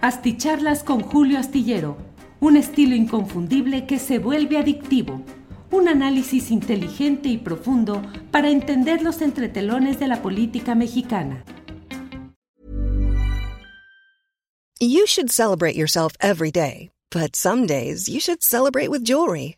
Asticharlas con Julio Astillero, un estilo inconfundible que se vuelve adictivo. Un análisis inteligente y profundo para entender los entretelones de la política mexicana. You should celebrate yourself every day, but some days you should celebrate with jewelry.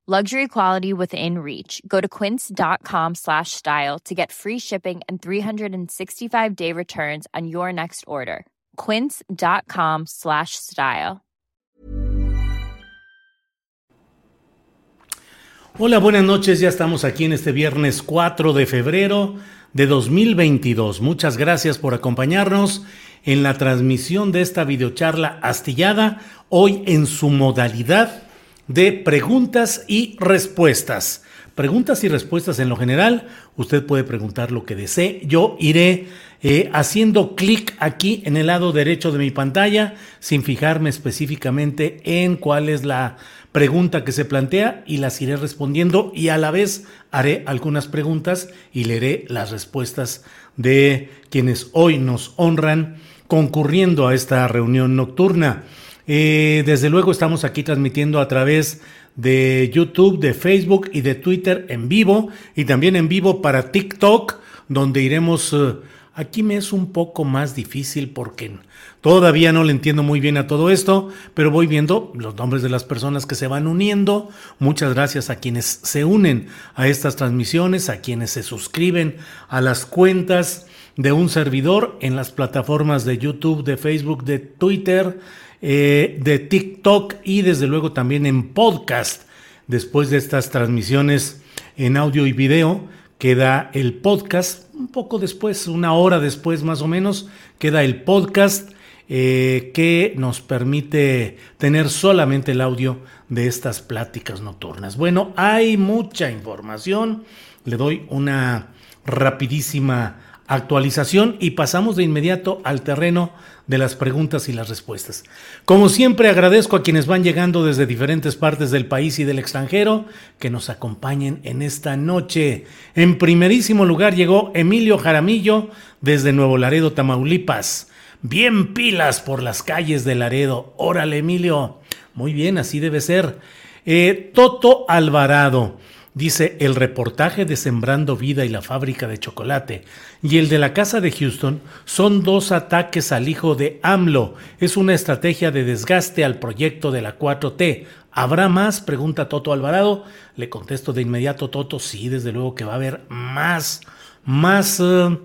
Luxury quality within reach. Go to quince.com slash style to get free shipping and 365 day returns on your next order. Quince.com slash style. Hola, buenas noches. Ya estamos aquí en este viernes 4 de febrero de 2022. Muchas gracias por acompañarnos en la transmisión de esta videocharla astillada, hoy en su modalidad de preguntas y respuestas. Preguntas y respuestas en lo general, usted puede preguntar lo que desee. Yo iré eh, haciendo clic aquí en el lado derecho de mi pantalla sin fijarme específicamente en cuál es la pregunta que se plantea y las iré respondiendo y a la vez haré algunas preguntas y leeré las respuestas de quienes hoy nos honran concurriendo a esta reunión nocturna. Desde luego estamos aquí transmitiendo a través de YouTube, de Facebook y de Twitter en vivo y también en vivo para TikTok, donde iremos... Eh, aquí me es un poco más difícil porque todavía no le entiendo muy bien a todo esto, pero voy viendo los nombres de las personas que se van uniendo. Muchas gracias a quienes se unen a estas transmisiones, a quienes se suscriben a las cuentas de un servidor en las plataformas de YouTube, de Facebook, de Twitter, eh, de TikTok y desde luego también en podcast. Después de estas transmisiones en audio y video, queda el podcast. Un poco después, una hora después más o menos, queda el podcast eh, que nos permite tener solamente el audio de estas pláticas nocturnas. Bueno, hay mucha información. Le doy una rapidísima actualización y pasamos de inmediato al terreno de las preguntas y las respuestas. Como siempre agradezco a quienes van llegando desde diferentes partes del país y del extranjero que nos acompañen en esta noche. En primerísimo lugar llegó Emilio Jaramillo desde Nuevo Laredo, Tamaulipas. Bien pilas por las calles de Laredo. Órale, Emilio. Muy bien, así debe ser. Eh, Toto Alvarado. Dice el reportaje de Sembrando Vida y la fábrica de chocolate y el de la casa de Houston son dos ataques al hijo de AMLO. Es una estrategia de desgaste al proyecto de la 4T. ¿Habrá más? Pregunta Toto Alvarado. Le contesto de inmediato, Toto, sí, desde luego que va a haber más, más eh,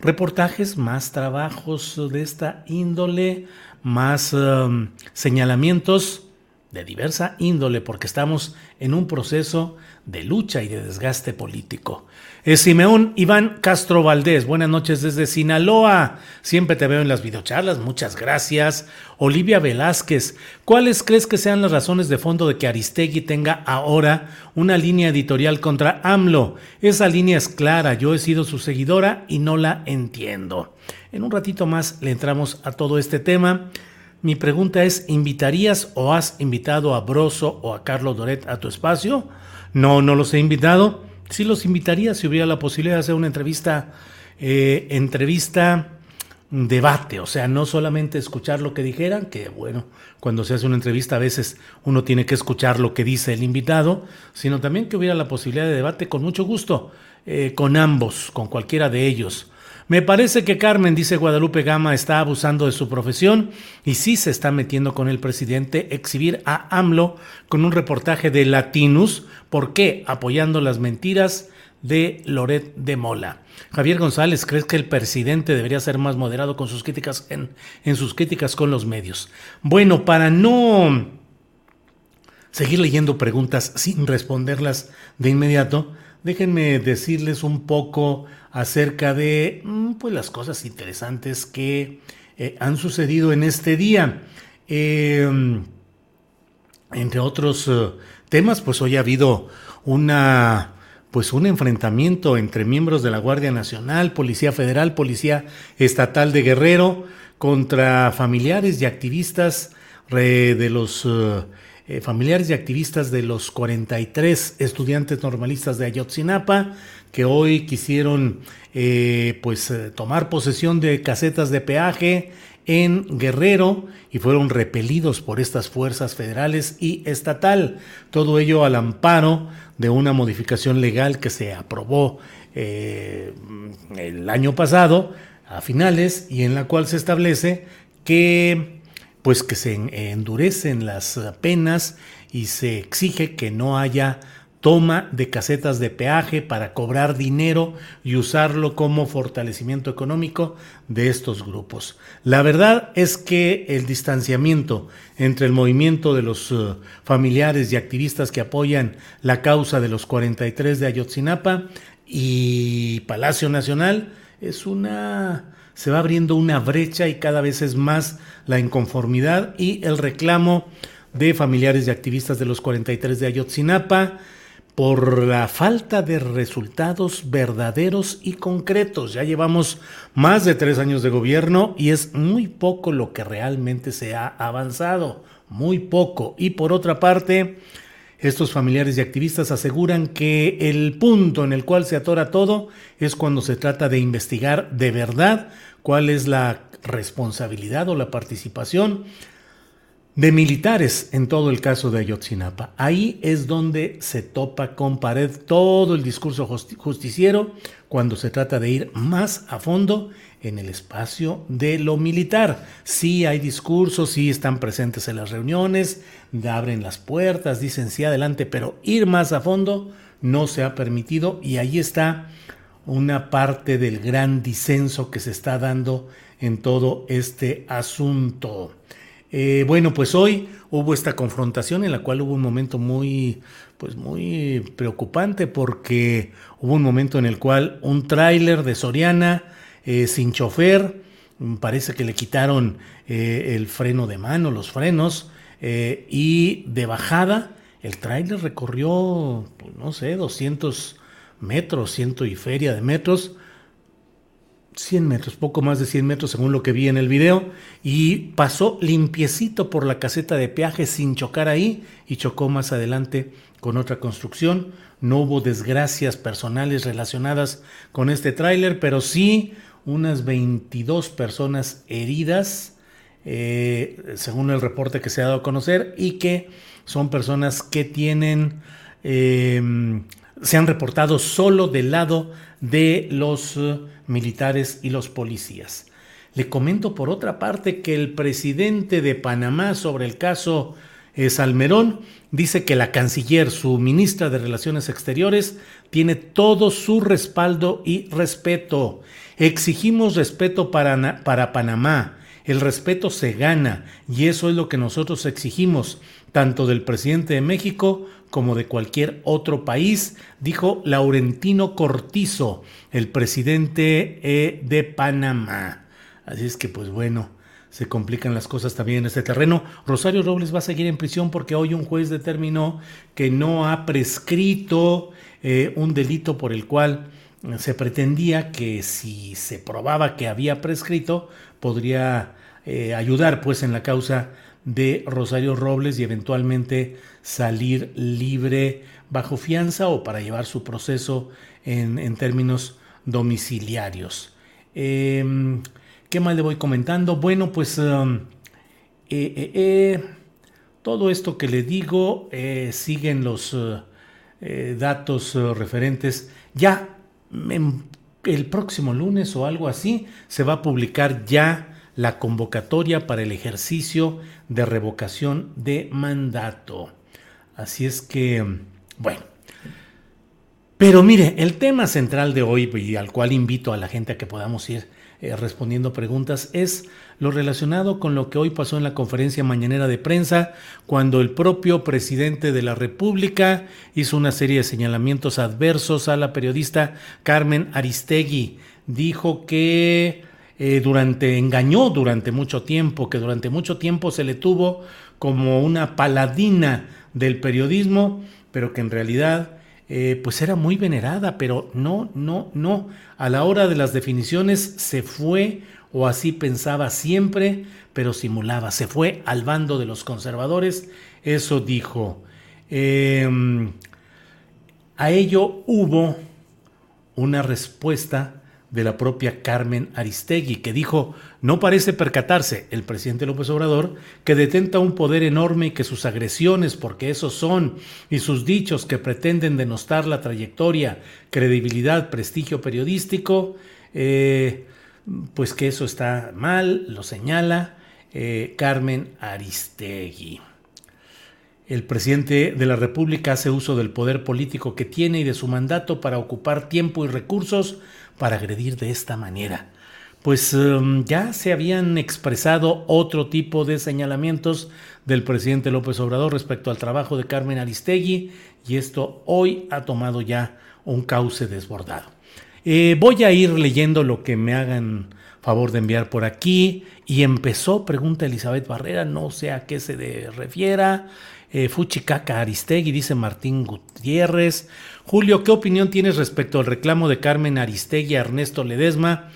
reportajes, más trabajos de esta índole, más eh, señalamientos de diversa índole, porque estamos en un proceso de lucha y de desgaste político. Es Simeón Iván Castro Valdés, buenas noches desde Sinaloa. Siempre te veo en las videocharlas, muchas gracias. Olivia Velázquez, ¿cuáles crees que sean las razones de fondo de que Aristegui tenga ahora una línea editorial contra AMLO? Esa línea es clara, yo he sido su seguidora y no la entiendo. En un ratito más le entramos a todo este tema. Mi pregunta es, ¿invitarías o has invitado a Broso o a Carlos Doret a tu espacio? No, no los he invitado. Sí los invitaría si hubiera la posibilidad de hacer una entrevista, eh, entrevista debate, o sea, no solamente escuchar lo que dijeran, que bueno, cuando se hace una entrevista a veces uno tiene que escuchar lo que dice el invitado, sino también que hubiera la posibilidad de debate con mucho gusto, eh, con ambos, con cualquiera de ellos. Me parece que Carmen, dice Guadalupe Gama, está abusando de su profesión y sí se está metiendo con el presidente exhibir a AMLO con un reportaje de Latinus. ¿Por qué? Apoyando las mentiras de Loret de Mola. Javier González, ¿crees que el presidente debería ser más moderado con sus críticas en, en sus críticas con los medios? Bueno, para no seguir leyendo preguntas sin responderlas de inmediato, déjenme decirles un poco acerca de mm, pues, las cosas interesantes que eh, han sucedido en este día. Em, entre otros eh, temas, pues hoy ha habido una pues un enfrentamiento entre miembros de la Guardia Nacional, Policía Federal, Policía Estatal de Guerrero contra familiares y activistas de los eh, familiares y activistas de los 43 estudiantes normalistas de Ayotzinapa que hoy quisieron eh, pues eh, tomar posesión de casetas de peaje en Guerrero y fueron repelidos por estas fuerzas federales y estatal. Todo ello al amparo de una modificación legal que se aprobó el año pasado a finales y en la cual se establece que pues que se endurecen las penas y se exige que no haya toma de casetas de peaje para cobrar dinero y usarlo como fortalecimiento económico de estos grupos. La verdad es que el distanciamiento entre el movimiento de los eh, familiares y activistas que apoyan la causa de los 43 de Ayotzinapa y Palacio Nacional es una se va abriendo una brecha y cada vez es más la inconformidad y el reclamo de familiares y activistas de los 43 de Ayotzinapa por la falta de resultados verdaderos y concretos. Ya llevamos más de tres años de gobierno y es muy poco lo que realmente se ha avanzado, muy poco. Y por otra parte, estos familiares y activistas aseguran que el punto en el cual se atora todo es cuando se trata de investigar de verdad cuál es la responsabilidad o la participación de militares en todo el caso de Ayotzinapa. Ahí es donde se topa con pared todo el discurso justiciero cuando se trata de ir más a fondo en el espacio de lo militar. Sí hay discursos, sí están presentes en las reuniones, abren las puertas, dicen sí adelante, pero ir más a fondo no se ha permitido y ahí está una parte del gran disenso que se está dando en todo este asunto. Eh, bueno, pues hoy hubo esta confrontación en la cual hubo un momento muy, pues muy preocupante porque hubo un momento en el cual un tráiler de Soriana eh, sin chofer, parece que le quitaron eh, el freno de mano, los frenos, y de bajada el tráiler recorrió, pues, no sé, 200 metros, ciento y feria de metros, 100 metros, poco más de 100 metros según lo que vi en el video, y pasó limpiecito por la caseta de peaje sin chocar ahí y chocó más adelante con otra construcción. No hubo desgracias personales relacionadas con este tráiler, pero sí unas 22 personas heridas, eh, según el reporte que se ha dado a conocer, y que son personas que tienen... Eh, se han reportado solo del lado de los eh, militares y los policías. Le comento por otra parte que el presidente de Panamá sobre el caso eh, Salmerón dice que la canciller, su ministra de Relaciones Exteriores, tiene todo su respaldo y respeto. Exigimos respeto para, para Panamá. El respeto se gana y eso es lo que nosotros exigimos, tanto del presidente de México como de cualquier otro país, dijo Laurentino Cortizo, el presidente eh, de Panamá. Así es que pues bueno, se complican las cosas también en este terreno. Rosario Robles va a seguir en prisión porque hoy un juez determinó que no ha prescrito eh, un delito por el cual se pretendía que si se probaba que había prescrito, podría eh, ayudar pues en la causa de Rosario Robles y eventualmente salir libre bajo fianza o para llevar su proceso en, términos domiciliarios. Em, ¿Qué más le voy comentando? Bueno, pues um, eh, eh, todo esto que le digo siguen los datos referentes. Ya el próximo lunes o algo así se va a publicar ya la convocatoria para el ejercicio de revocación de mandato. Así es que, bueno. Pero mire, el tema central de hoy y al cual invito a la gente a que podamos ir eh, respondiendo preguntas es lo relacionado con lo que hoy pasó en la conferencia mañanera de prensa, cuando el propio presidente de la República hizo una serie de señalamientos adversos a la periodista Carmen Aristegui. Dijo que eh, durante, engañó durante mucho tiempo, que durante mucho tiempo se le tuvo como una paladina del periodismo, pero que en realidad eh, pues era muy venerada, pero no, no, no. A la hora de las definiciones se fue, o así pensaba siempre, pero simulaba, se fue al bando de los conservadores, eso dijo. Em, a ello hubo una respuesta de la propia Carmen Aristegui, que dijo, no parece percatarse el presidente López Obrador que detenta un poder enorme y que sus agresiones, porque esos son, y sus dichos que pretenden denostar la trayectoria, credibilidad, prestigio periodístico, eh, pues que eso está mal, lo señala eh, Carmen Aristegui. El presidente de la República hace uso del poder político que tiene y de su mandato para ocupar tiempo y recursos para agredir de esta manera. Pues em, ya se habían expresado otro tipo de señalamientos del presidente López Obrador respecto al trabajo de Carmen Aristegui y esto hoy ha tomado ya un cauce desbordado. Eh, voy a ir leyendo lo que me hagan favor de enviar por aquí. Y empezó, pregunta Elizabeth Barrera, no sé a qué se refiera. Eh, Fuchicaca Aristegui, dice Martín Gutiérrez. Julio, ¿qué opinión tienes respecto al reclamo de Carmen Aristegui a Ernesto Ledesma?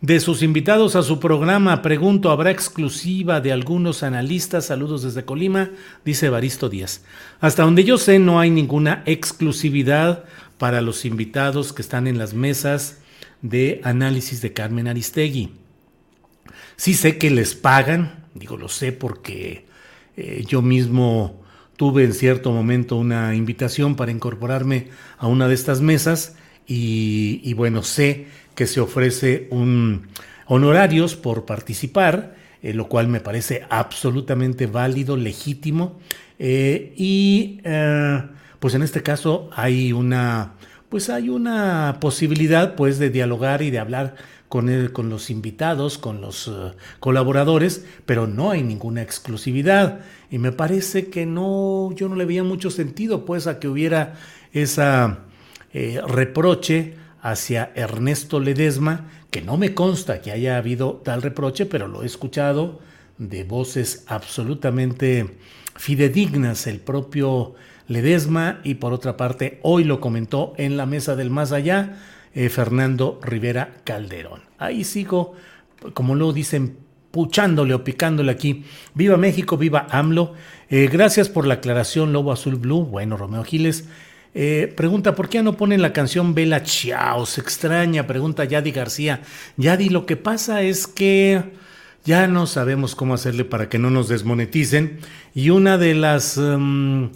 De sus invitados a su programa, pregunto, ¿habrá exclusiva de algunos analistas? Saludos desde Colima, dice Baristo Díaz. Hasta donde yo sé, no hay ninguna exclusividad para los invitados que están en las mesas de análisis de Carmen Aristegui. Sí sé que les pagan, digo, lo sé porque eh, yo mismo tuve en cierto momento una invitación para incorporarme a una de estas mesas y, bueno, sé que se ofrece un honorarios por participar, eh, lo cual me parece absolutamente válido, legítimo eh, y pues en este caso hay una pues hay una posibilidad pues de dialogar y de hablar con, con los invitados, con los eh, colaboradores, pero no hay ninguna exclusividad. Y me parece que no, yo no le veía mucho sentido pues a que hubiera esa eh, reproche hacia Ernesto Ledesma, que no me consta que haya habido tal reproche, pero lo he escuchado de voces absolutamente fidedignas. El propio Ledesma y por otra parte hoy lo comentó en la mesa del más allá eh, Fernando Rivera Calderón. Ahí sigo, como lo dicen, puchándole o picándole aquí. Viva México, viva AMLO. Eh, gracias por la aclaración, Lobo Azul Blue. Bueno, Romeo Giles. Eh, pregunta, ¿por qué no ponen la canción Vela Chao? Se extraña, pregunta Yadi García. Yadi, lo que pasa es que ya no sabemos cómo hacerle para que no nos desmoneticen. Y una de las... Em,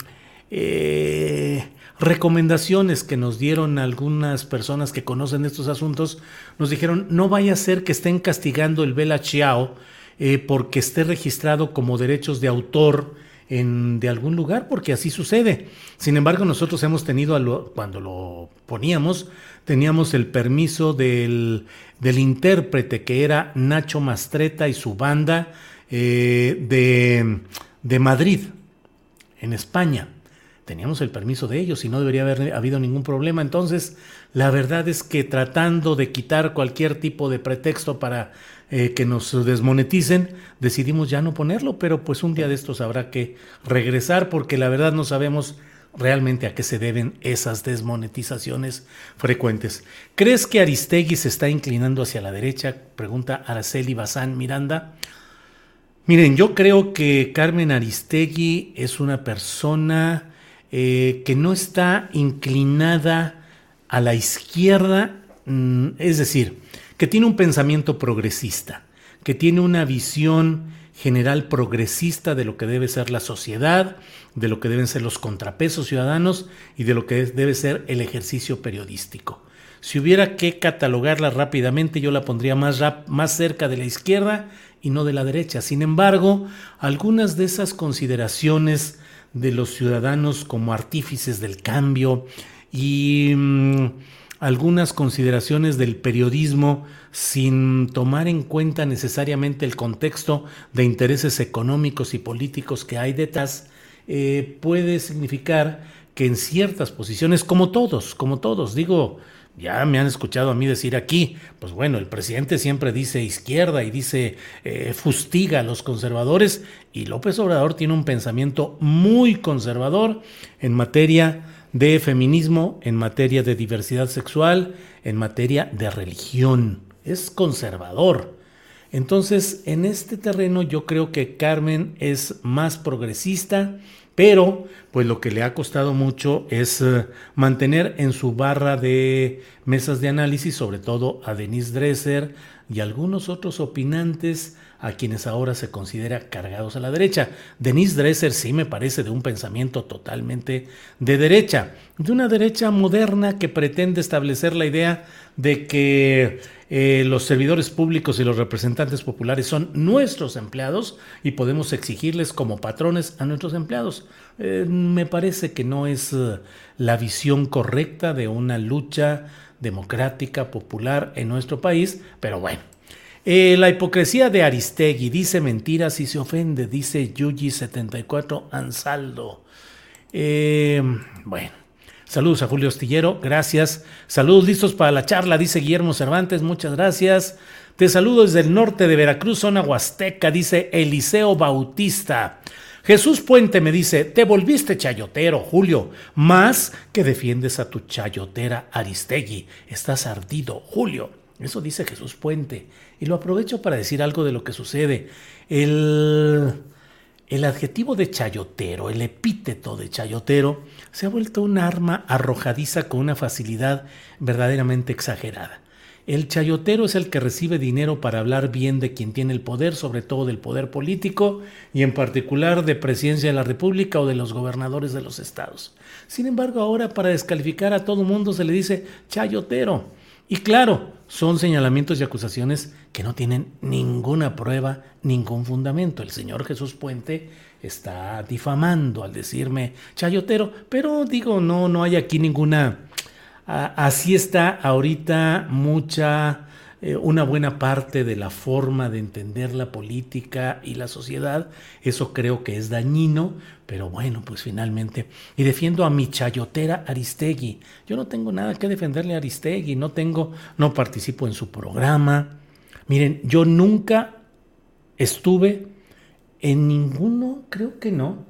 eh, recomendaciones que nos dieron algunas personas que conocen estos asuntos, nos dijeron, no vaya a ser que estén castigando el Bella Chiao eh, porque esté registrado como derechos de autor en, de algún lugar, porque así sucede. Sin embargo, nosotros hemos tenido, cuando lo poníamos, teníamos el permiso del, del intérprete que era Nacho Mastreta y su banda eh, de, de Madrid, en España teníamos el permiso de ellos y no debería haber habido ningún problema. Entonces, la verdad es que tratando de quitar cualquier tipo de pretexto para eh, que nos desmoneticen, decidimos ya no ponerlo, pero pues un día de estos habrá que regresar porque la verdad no sabemos realmente a qué se deben esas desmonetizaciones frecuentes. ¿Crees que Aristegui se está inclinando hacia la derecha? Pregunta Araceli Bazán Miranda. Miren, yo creo que Carmen Aristegui es una persona eh, que no está inclinada a la izquierda, mm, es decir, que tiene un pensamiento progresista, que tiene una visión general progresista de lo que debe ser la sociedad, de lo que deben ser los contrapesos ciudadanos y de lo que debe ser el ejercicio periodístico. Si hubiera que catalogarla rápidamente, yo la pondría más, más cerca de la izquierda y no de la derecha. Sin embargo, algunas de esas consideraciones de los ciudadanos como artífices del cambio y mm, algunas consideraciones del periodismo sin tomar en cuenta necesariamente el contexto de intereses económicos y políticos que hay detrás, eh, puede significar que en ciertas posiciones, como todos, como todos, digo, ya me han escuchado a mí decir aquí, pues bueno, el presidente siempre dice izquierda y dice eh, fustiga a los conservadores y López Obrador tiene un pensamiento muy conservador en materia de feminismo, en materia de diversidad sexual, en materia de religión. Es conservador. Entonces, en este terreno yo creo que Carmen es más progresista, pero pues lo que le ha costado mucho es eh, mantener en su barra de mesas de análisis, sobre todo a Denise Dresser y algunos otros opinantes a quienes ahora se considera cargados a la derecha. Denise Dresser sí me parece de un pensamiento totalmente de derecha, de una derecha moderna que pretende establecer la idea de que eh, los servidores públicos y los representantes populares son nuestros empleados y podemos exigirles como patrones a nuestros empleados. Eh, me parece que no es eh, la visión correcta de una lucha democrática, popular en nuestro país, pero bueno. la hipocresía de Aristegui dice mentiras y se ofende, dice Yuji74 Ansaldo. bueno, Saludos a Julio Ostillero, gracias. Saludos listos para la charla, dice Guillermo Cervantes, muchas gracias. Te saludo desde el norte de Veracruz, zona huasteca, dice Eliseo Bautista. Jesús Puente me dice, te volviste chayotero, Julio, más que defiendes a tu chayotera Aristegui. Estás ardido, Julio. Eso dice Jesús Puente. Y lo aprovecho para decir algo de lo que sucede. El el adjetivo de chayotero, el epíteto de chayotero, se ha vuelto un arma arrojadiza con una facilidad verdaderamente exagerada. El chayotero es el que recibe dinero para hablar bien de quien tiene el poder, sobre todo del poder político y en particular de presidencia de la República o de los gobernadores de los estados. Sin embargo, ahora para descalificar a todo mundo se le dice chayotero. Y claro, son señalamientos y acusaciones que no tienen ninguna prueba, ningún fundamento. El señor Jesús Puente está difamando al decirme chayotero, pero digo, no, no hay aquí ninguna... así está ahorita mucha eh, una buena parte de la forma de entender la política y la sociedad. Eso creo que es dañino, pero bueno, pues finalmente. Y defiendo a mi chayotera Aristegui. Yo no tengo nada que defenderle a Aristegui, no tengo, no participo en su programa. Miren, yo nunca estuve en ninguno, creo que no,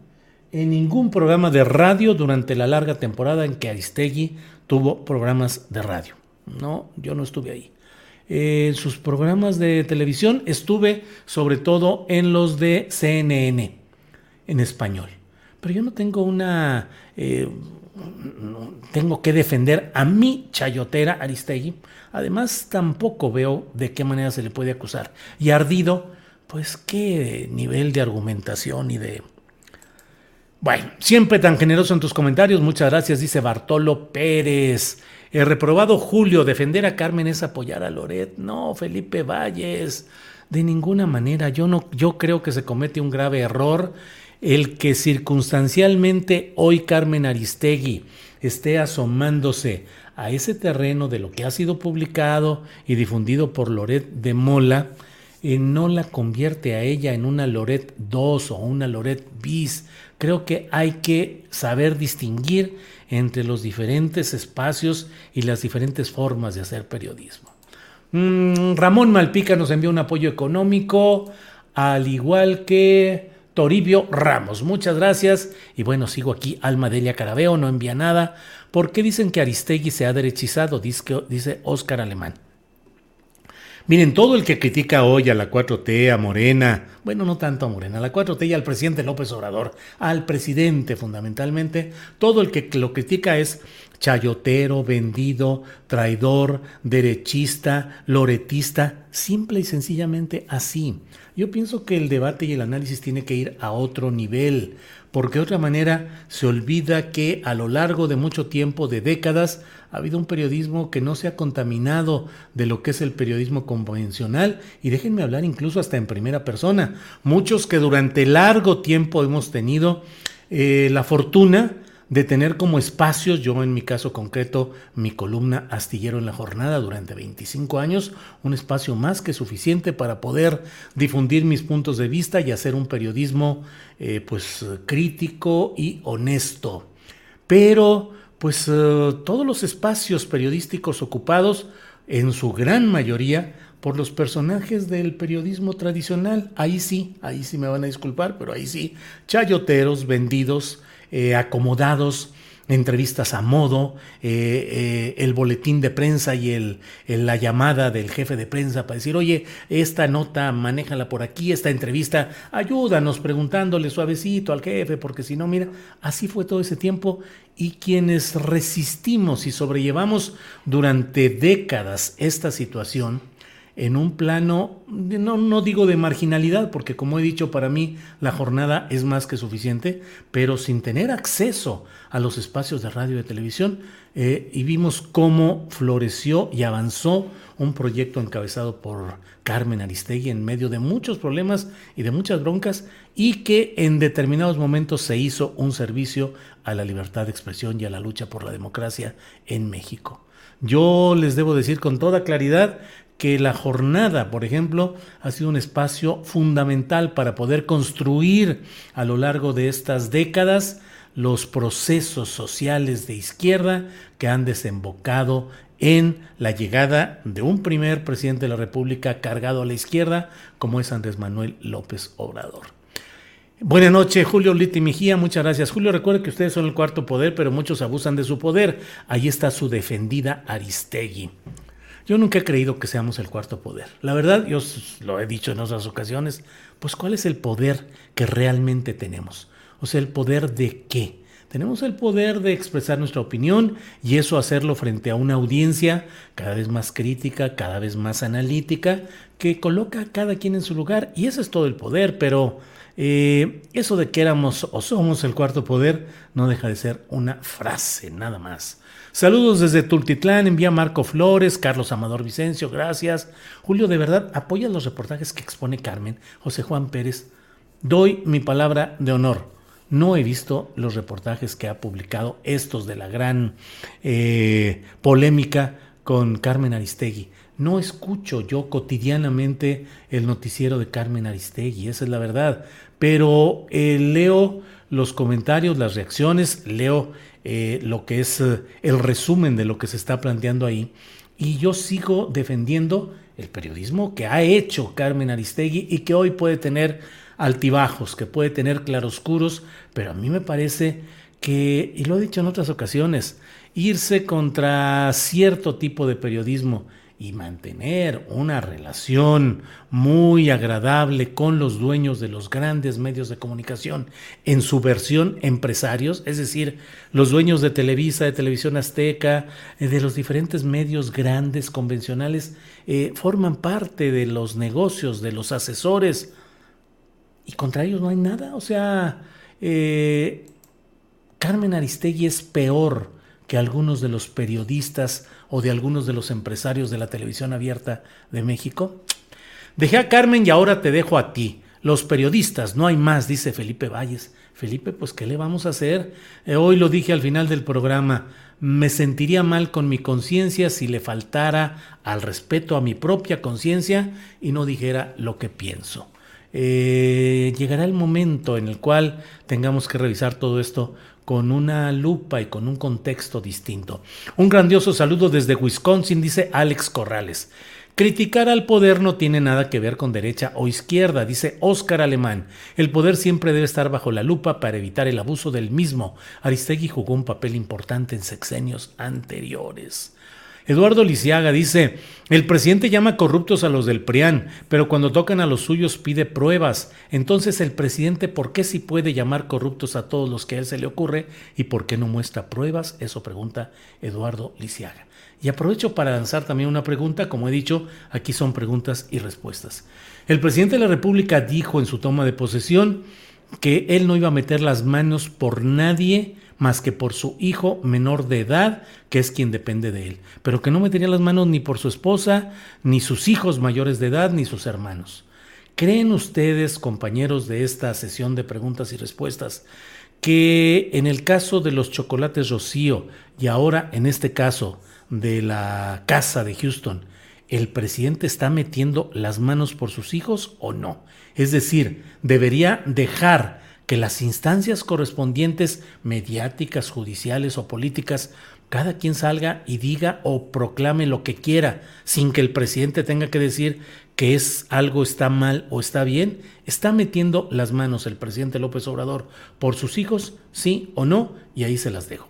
en ningún programa de radio durante la larga temporada en que Aristegui tuvo programas de radio. No, yo no estuve ahí en sus programas de televisión, estuve sobre todo en los de CNN, en español. Pero yo no tengo una... Eh, tengo que defender a mi chayotera Aristegui. Además, tampoco veo de qué manera se le puede acusar. Y ardido, pues qué nivel de argumentación y de... Bueno, siempre tan generoso en tus comentarios. Muchas gracias, dice Bartolo Pérez. El reprobado Julio, defender a Carmen es apoyar a Loret. No, Felipe Valles, de ninguna manera. Yo, no, yo creo que se comete un grave error el que circunstancialmente hoy Carmen Aristegui esté asomándose a ese terreno de lo que ha sido publicado y difundido por Loret de Mola, eh, no la convierte a ella en una Loret 2 o una Loret bis. Creo que hay que saber distinguir entre los diferentes espacios y las diferentes formas de hacer periodismo. Mm, Ramón Malpica nos envió un apoyo económico, al igual que Toribio Ramos. Muchas gracias. Y bueno, sigo aquí. Alma Delia Carabeo no envía nada. ¿Por qué dicen que Aristegui se ha derechizado? Dice, dice Oscar Alemán. Miren, todo el que critica hoy a la 4T, a Morena, bueno, no tanto a Morena, a la 4T y al presidente López Obrador, al presidente fundamentalmente, todo el que lo critica es chayotero, vendido, traidor, derechista, loretista, simple y sencillamente así. Yo pienso que el debate y el análisis tiene que ir a otro nivel, porque de otra manera se olvida que a lo largo de mucho tiempo, de décadas, ha habido un periodismo que no se ha contaminado de lo que es el periodismo convencional y déjenme hablar incluso hasta en primera persona. Muchos que durante largo tiempo hemos tenido eh, la fortuna de tener como espacios, yo en mi caso concreto, mi columna Astillero en la Jornada durante 25 años, un espacio más que suficiente para poder difundir mis puntos de vista y hacer un periodismo eh, pues crítico y honesto. Pero pues eh, todos los espacios periodísticos ocupados, en su gran mayoría, por los personajes del periodismo tradicional. Ahí sí, ahí sí me van a disculpar, pero ahí sí, chayoteros, vendidos, eh, acomodados, entrevistas a modo, eh, eh, el boletín de prensa y el, la llamada del jefe de prensa para decir, oye, esta nota manéjala por aquí, esta entrevista, ayúdanos preguntándole suavecito al jefe, porque si no, mira, así fue todo ese tiempo y quienes resistimos y sobrellevamos durante décadas esta situación, en un plano, no, no digo de marginalidad, porque como he dicho, para mí la jornada es más que suficiente, pero sin tener acceso a los espacios de radio y de televisión, eh, y vimos cómo floreció y avanzó un proyecto encabezado por Carmen Aristegui en medio de muchos problemas y de muchas broncas, y que en determinados momentos se hizo un servicio a la libertad de expresión y a la lucha por la democracia en México. Yo les debo decir con toda claridad que la jornada, por ejemplo, ha sido un espacio fundamental para poder construir a lo largo de estas décadas los procesos sociales de izquierda que han desembocado en la llegada de un primer presidente de la República cargado a la izquierda, como es Andrés Manuel López Obrador. Buenas noches, Julio Liti Mejía, muchas gracias. Julio, recuerde que ustedes son el cuarto poder, pero muchos abusan de su poder. Ahí está su defendida Aristegui. Yo nunca he creído que seamos el cuarto poder. La verdad, yo lo he dicho en otras ocasiones, pues ¿cuál es el poder que realmente tenemos? O sea, el poder de qué? Tenemos el poder de expresar nuestra opinión y eso hacerlo frente a una audiencia cada vez más crítica, cada vez más analítica, que coloca a cada quien en su lugar y ese es todo el poder, pero eh, eso de que éramos o somos el cuarto poder no deja de ser una frase, nada más. Saludos desde Tultitlán, envía Marco Flores, Carlos Amador Vicencio, gracias. Julio, de verdad, apoya los reportajes que expone Carmen, José Juan Pérez. Doy mi palabra de honor. No he visto los reportajes que ha publicado, estos de la gran eh, polémica con Carmen Aristegui. No escucho yo cotidianamente el noticiero de Carmen Aristegui, esa es la verdad. Pero eh, leo los comentarios, las reacciones, leo eh, lo que es eh, el resumen de lo que se está planteando ahí. Y yo sigo defendiendo el periodismo que ha hecho Carmen Aristegui y que hoy puede tener altibajos, que puede tener claroscuros, pero a mí me parece que, y lo he dicho en otras ocasiones, irse contra cierto tipo de periodismo y mantener una relación muy agradable con los dueños de los grandes medios de comunicación en su versión empresarios, es decir, los dueños de Televisa, de Televisión Azteca, eh, de los diferentes medios grandes convencionales, eh, forman parte de los negocios, de los asesores, y contra ellos no hay nada. O sea, eh, Carmen Aristegui es peor que algunos de los periodistas o de algunos de los empresarios de la televisión abierta de México? Dejé a Carmen y ahora te dejo a ti. Los periodistas, no hay más, dice Felipe Valles. Felipe, pues ¿qué le vamos a hacer? Eh, hoy lo dije al final del programa, me sentiría mal con mi conciencia si le faltara al respeto a mi propia conciencia y no dijera lo que pienso. Eh, llegará el momento en el cual tengamos que revisar todo esto con una lupa y con un contexto distinto. Un grandioso saludo desde Wisconsin, dice Alex Corrales. Criticar al poder no tiene nada que ver con derecha o izquierda, dice Óscar Alemán. El poder siempre debe estar bajo la lupa para evitar el abuso del mismo. Aristegui jugó un papel importante en sexenios anteriores. Eduardo Lisiaga dice, el presidente llama corruptos a los del PRIAN, pero cuando tocan a los suyos pide pruebas. Entonces el presidente, ¿por qué sí puede llamar corruptos a todos los que a él se le ocurre y por qué no muestra pruebas? Eso pregunta Eduardo Lisiaga. Y aprovecho para lanzar también una pregunta, como he dicho, aquí son preguntas y respuestas. El presidente de la República dijo en su toma de posesión que él no iba a meter las manos por nadie más que por su hijo menor de edad, que es quien depende de él, pero que no metería las manos ni por su esposa, ni sus hijos mayores de edad, ni sus hermanos. ¿Creen ustedes, compañeros de esta sesión de preguntas y respuestas, que en el caso de los chocolates Rocío y ahora en este caso de la casa de Houston, ¿el presidente está metiendo las manos por sus hijos o no? Es decir, debería dejar que las instancias correspondientes, mediáticas, judiciales o políticas, cada quien salga y diga o proclame lo que quiera, sin que el presidente tenga que decir que es algo está mal o está bien, está metiendo las manos el presidente López Obrador por sus hijos, sí o no, y ahí se las dejo.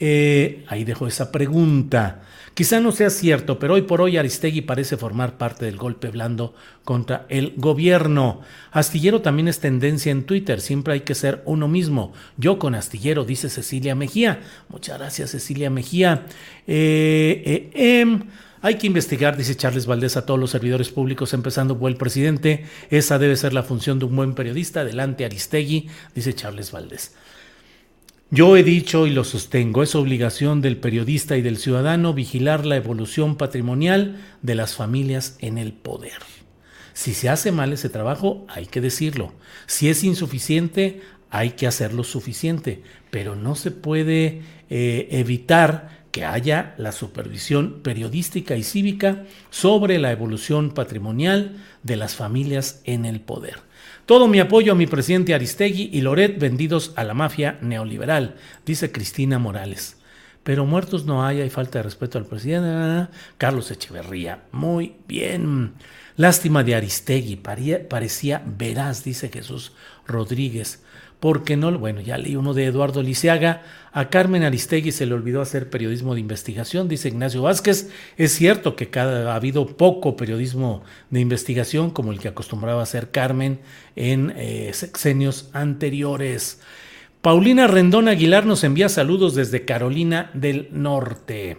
Eh, ahí dejo esa pregunta. Quizá no sea cierto, pero hoy por hoy Aristegui parece formar parte del golpe blando contra el gobierno. Astillero también es tendencia en Twitter, siempre hay que ser uno mismo. Yo con Astillero, dice Cecilia Mejía. Muchas gracias, Cecilia Mejía. Eh, eh, em, hay que investigar, dice Charles Valdés, a todos los servidores públicos, empezando por el presidente. Esa debe ser la función de un buen periodista. Adelante, Aristegui, dice Charles Valdés. Yo he dicho y lo sostengo, es obligación del periodista y del ciudadano vigilar la evolución patrimonial de las familias en el poder. Si se hace mal ese trabajo, hay que decirlo. Si es insuficiente, hay que hacerlo suficiente, pero no se puede eh, evitar que haya la supervisión periodística y cívica sobre la evolución patrimonial de las familias en el poder. Todo mi apoyo a mi presidente Aristegui y Loret vendidos a la mafia neoliberal, dice Cristina Morales. Pero muertos no hay, hay falta de respeto al presidente. Carlos Echeverría, muy bien. Lástima de Aristegui, parecía veraz, dice Jesús Rodríguez porque no, bueno, ya leí uno de Eduardo Lisiaga, a Carmen Aristegui se le olvidó hacer periodismo de investigación, dice Ignacio Vázquez. Es cierto que cada, ha habido poco periodismo de investigación como el que acostumbraba hacer Carmen en eh, sexenios anteriores. Paulina Rendón Aguilar nos envía saludos desde Carolina del Norte.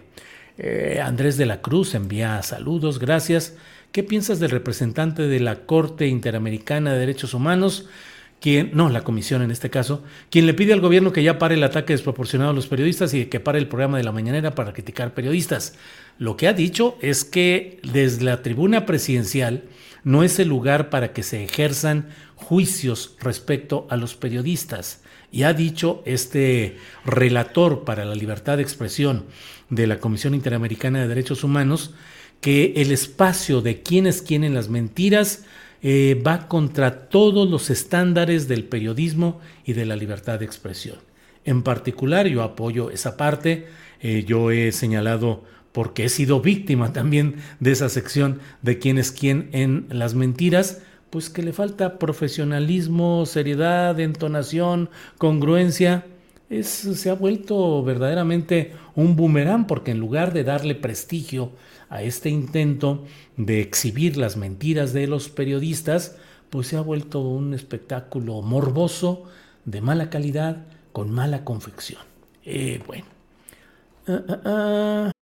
Eh, Andrés de la Cruz envía saludos, gracias. ¿Qué piensas del representante de la Corte Interamericana de Derechos Humanos? Quien, no, la comisión en este caso, quien le pide al gobierno que ya pare el ataque desproporcionado a los periodistas y que pare el programa de la mañanera para criticar periodistas. Lo que ha dicho es que desde la tribuna presidencial no es el lugar para que se ejerzan juicios respecto a los periodistas. Y ha dicho este relator para la libertad de expresión de la Comisión Interamericana de Derechos Humanos que el espacio de quienes quieren las mentiras eh, va contra todos los estándares del periodismo y de la libertad de expresión. En particular, yo apoyo esa parte, eh, yo he señalado porque he sido víctima también de esa sección de quién es quién en las mentiras, pues que le falta profesionalismo, seriedad, entonación, congruencia. Es, se ha vuelto verdaderamente un boomerang porque en lugar de darle prestigio a este intento de exhibir las mentiras de los periodistas, pues se ha vuelto un espectáculo morboso, de mala calidad, con mala confección. Eh, bueno. Uh, uh, uh.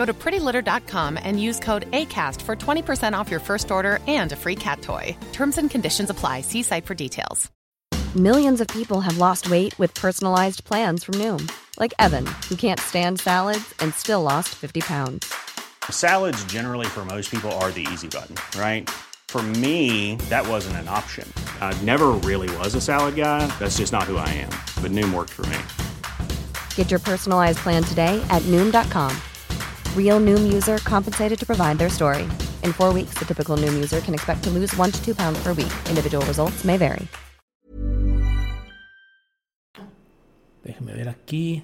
Go to prettylitter.com and use code ACAST for 20% off your first order and a free cat toy. Terms and conditions apply. See site for details. Millions of people have lost weight with personalized plans from Noom, like Evan, who can't stand salads and still lost 50 pounds. Salads, generally, for most people, are the easy button, right? For me, that wasn't an option. I never really was a salad guy. That's just not who I am. But Noom worked for me. Get your personalized plan today at Noom.com. Real Noom user compensated to provide their story. In four weeks, the typical Noom user can expect to lose one to two pounds per week. Individual results may vary. Déjeme ver aquí.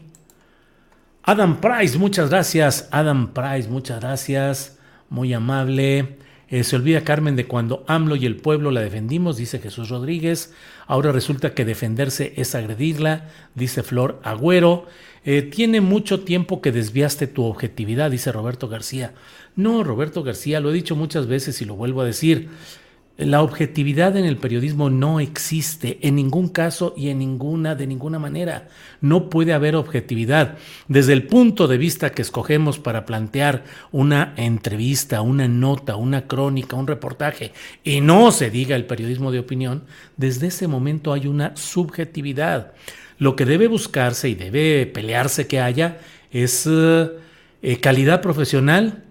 Adam Price, muchas gracias. Adam Price, muchas gracias. Muy amable. Eh, se olvida Carmen de cuando AMLO y el pueblo la defendimos, dice Jesús Rodríguez. Ahora resulta que defenderse es agredirla, dice Flor Agüero. Eh, tiene mucho tiempo que desviaste tu objetividad, dice Roberto García. No, Roberto García, lo he dicho muchas veces y lo vuelvo a decir. La objetividad en el periodismo no existe en ningún caso y en ninguna, de ninguna manera. No puede haber objetividad. Desde el punto de vista que escogemos para plantear una entrevista, una nota, una crónica, un reportaje, y no se diga el periodismo de opinión, desde ese momento hay una subjetividad. Lo que debe buscarse y debe pelearse que haya es eh, calidad profesional,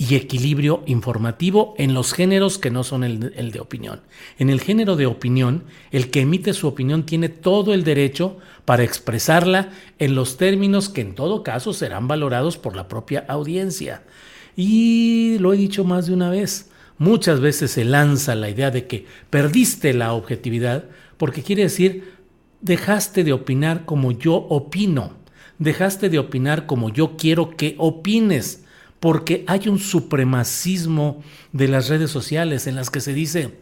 y equilibrio informativo en los géneros que no son el, de opinión. En el género de opinión, el que emite su opinión tiene todo el derecho para expresarla en los términos que en todo caso serán valorados por la propia audiencia. Y lo he dicho más de una vez, muchas veces se lanza la idea de que perdiste la objetividad porque quiere decir dejaste de opinar como yo opino, dejaste de opinar como yo quiero que opines porque hay un supremacismo de las redes sociales en las que se dice,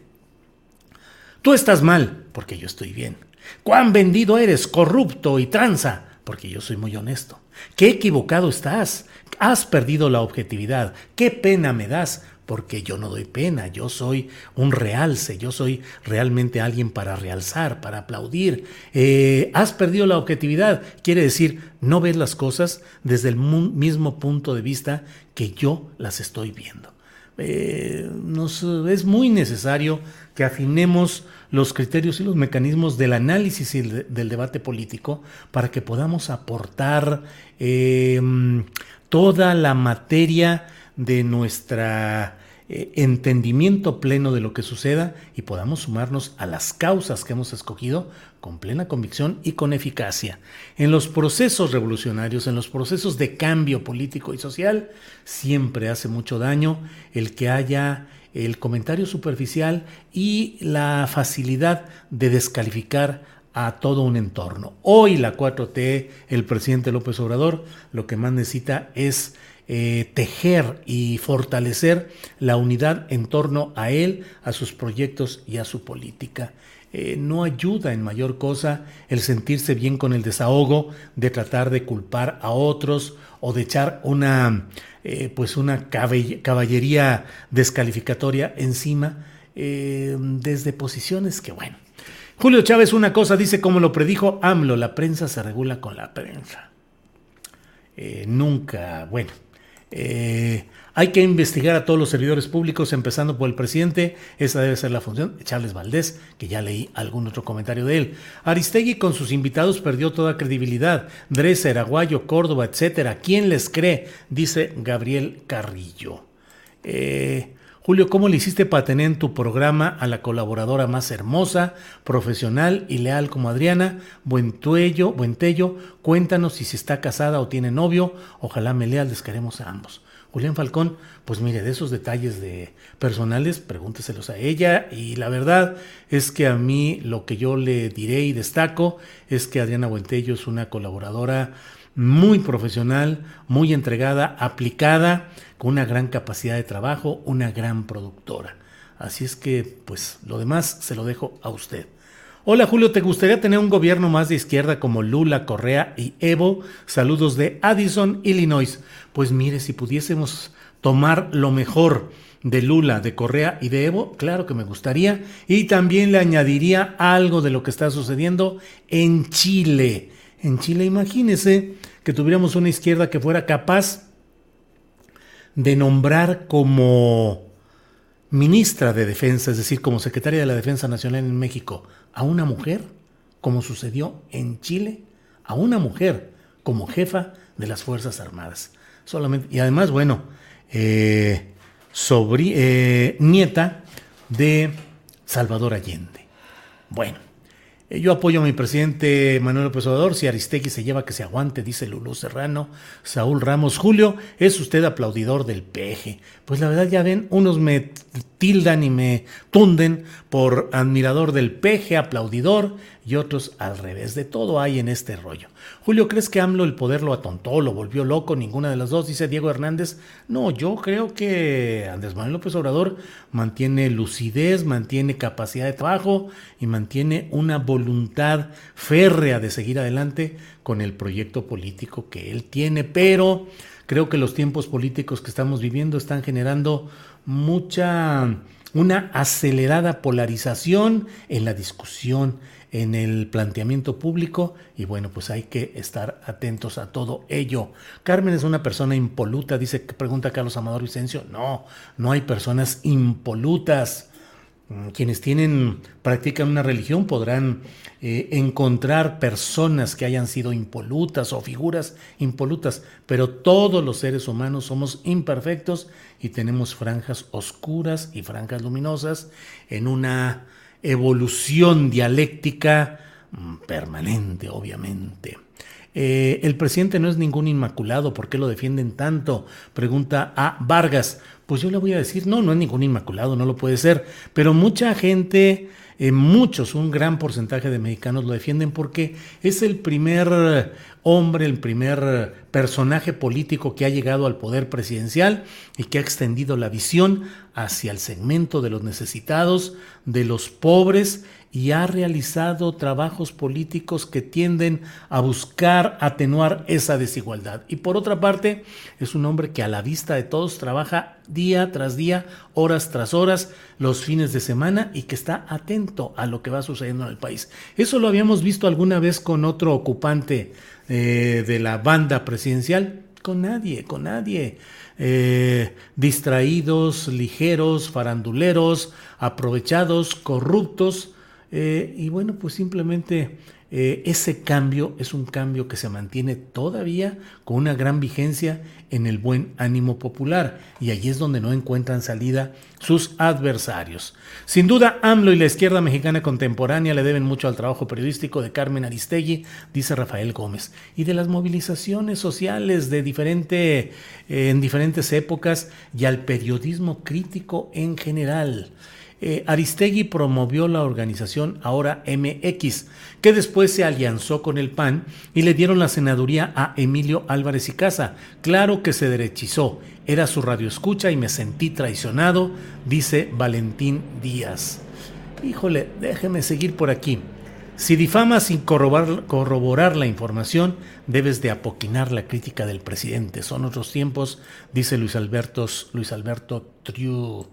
tú estás mal, porque yo estoy bien. Cuán vendido eres, corrupto y tranza, porque yo soy muy honesto. Qué equivocado estás, has perdido la objetividad, qué pena me das, porque yo no doy pena, yo soy un realce, yo soy realmente alguien para realzar, para aplaudir. Eh, has perdido la objetividad, quiere decir, no ves las cosas desde el mismo punto de vista que yo las estoy viendo. Eh, es muy necesario que afinemos los criterios y los mecanismos del análisis y del debate político para que podamos aportar eh, toda la materia de nuestra eh, entendimiento pleno de lo que suceda y podamos sumarnos a las causas que hemos escogido con plena convicción y con eficacia. En los procesos revolucionarios, en los procesos de cambio político y social, siempre hace mucho daño el que haya el comentario superficial y la facilidad de descalificar a todo un entorno. Hoy la 4T, el presidente López Obrador, lo que más necesita es eh, tejer y fortalecer la unidad en torno a él, a sus proyectos y a su política. Eh, no ayuda en mayor cosa el sentirse bien con el desahogo, de tratar de culpar a otros o de echar una, eh, pues una caballería descalificatoria encima desde posiciones que, bueno. Julio Chávez una cosa dice como lo predijo AMLO, la prensa se regula con la prensa. nunca, bueno, eh, hay que investigar a todos los servidores públicos, empezando por el presidente. Esa debe ser la función de Charles Valdés, que ya leí algún otro comentario de él. Aristegui con sus invitados perdió toda credibilidad. Dresser, Aguayo, Córdoba, etcétera. ¿Quién les cree? Dice Gabriel Carrillo. Eh, Julio, ¿cómo le hiciste para tener en tu programa a la colaboradora más hermosa, profesional y leal como Adriana? Buen tuello, cuéntanos si se está casada o tiene novio. Ojalá me lea, les queremos a ambos. Julián Falcón, pues mire, de esos detalles de personales, pregúnteselos a ella. Y la verdad es que a mí lo que yo le diré y destaco es que Adriana Buentello es una colaboradora muy profesional, muy entregada, aplicada, con una gran capacidad de trabajo, una gran productora. Así es que, pues, lo demás se lo dejo a usted. Hola Julio, ¿te gustaría tener un gobierno más de izquierda como Lula, Correa y Evo? Saludos de Addison, Illinois. Pues mire, si pudiésemos tomar lo mejor de Lula, de Correa y de Evo, claro que me gustaría. Y también le añadiría algo de lo que está sucediendo en Chile en Chile. Imagínese que tuviéramos una izquierda que fuera capaz de nombrar como ministra de Defensa, es decir, como secretaria de la Defensa Nacional en México, a una mujer, como sucedió en Chile, a una mujer como jefa de las Fuerzas Armadas. Solamente, y además, bueno, eh, eh, nieta de Salvador Allende. Bueno, yo apoyo a mi presidente Manuel López Obrador. Si Aristegui se lleva que se aguante, dice Lulú Serrano. Saúl Ramos. Julio, ¿es usted aplaudidor del peje? Pues la verdad, ya ven, unos me tildan y me tunden por admirador del peje, aplaudidor, y otros al revés. De todo hay en este rollo. Julio, ¿crees que AMLO el poder lo atontó, lo volvió loco? Ninguna de las dos, dice Diego Hernández. No, yo creo que Andrés Manuel López Obrador mantiene lucidez, mantiene capacidad de trabajo y mantiene una voluntad férrea de seguir adelante con el proyecto político que él tiene. Pero creo que los tiempos políticos que estamos viviendo están generando mucha una acelerada polarización en la discusión, en el planteamiento público y bueno, pues hay que estar atentos a todo ello. Carmen es una persona impoluta, dice pregunta Carlos Amador Vicencio. No, no hay personas impolutas. Mm, quienes tienen, practican una religión podrán eh, encontrar personas que hayan sido impolutas o figuras impolutas, pero todos los seres humanos somos imperfectos y tenemos franjas oscuras y franjas luminosas en una evolución dialéctica mm, permanente, obviamente. Eh, el presidente no es ningún inmaculado, ¿por qué lo defienden tanto? Pregunta a Vargas. Pues yo le voy a decir, no, no es ningún inmaculado, no lo puede ser, pero mucha gente, eh, muchos, un gran porcentaje de mexicanos lo defienden porque es el primer hombre, el primer personaje político que ha llegado al poder presidencial y que ha extendido la visión hacia el segmento de los necesitados, de los pobres y ha realizado trabajos políticos que tienden a buscar atenuar esa desigualdad. Y por otra parte, es un hombre que a la vista de todos trabaja día tras día, horas tras horas, los fines de semana y que está atento a lo que va sucediendo en el país. Eso lo habíamos visto alguna vez con otro ocupante eh, de la banda presidencial, con nadie, con nadie. Eh, distraídos, ligeros, faranduleros, aprovechados, corruptos, eh, y bueno, pues simplemente eh, ese cambio es un cambio que se mantiene todavía con una gran vigencia en el buen ánimo popular y allí es donde no encuentran salida sus adversarios. Sin duda, AMLO y la izquierda mexicana contemporánea le deben mucho al trabajo periodístico de Carmen Aristegui, dice Rafael Gómez, y de las movilizaciones sociales de diferente, eh, en diferentes épocas y al periodismo crítico en general. Eh, Aristegui promovió la organización ahora MX, que después se alianzó con el PAN y le dieron la senaduría a Emilio Álvarez y Casa. Claro que se derechizó, era su radioescucha y me sentí traicionado, dice Valentín Díaz. Híjole, déjeme seguir por aquí. Si difamas sin corroborar, la información, debes de apoquinar la crítica del presidente. Son otros tiempos, dice Luis Alberto, Luis Alberto Triu.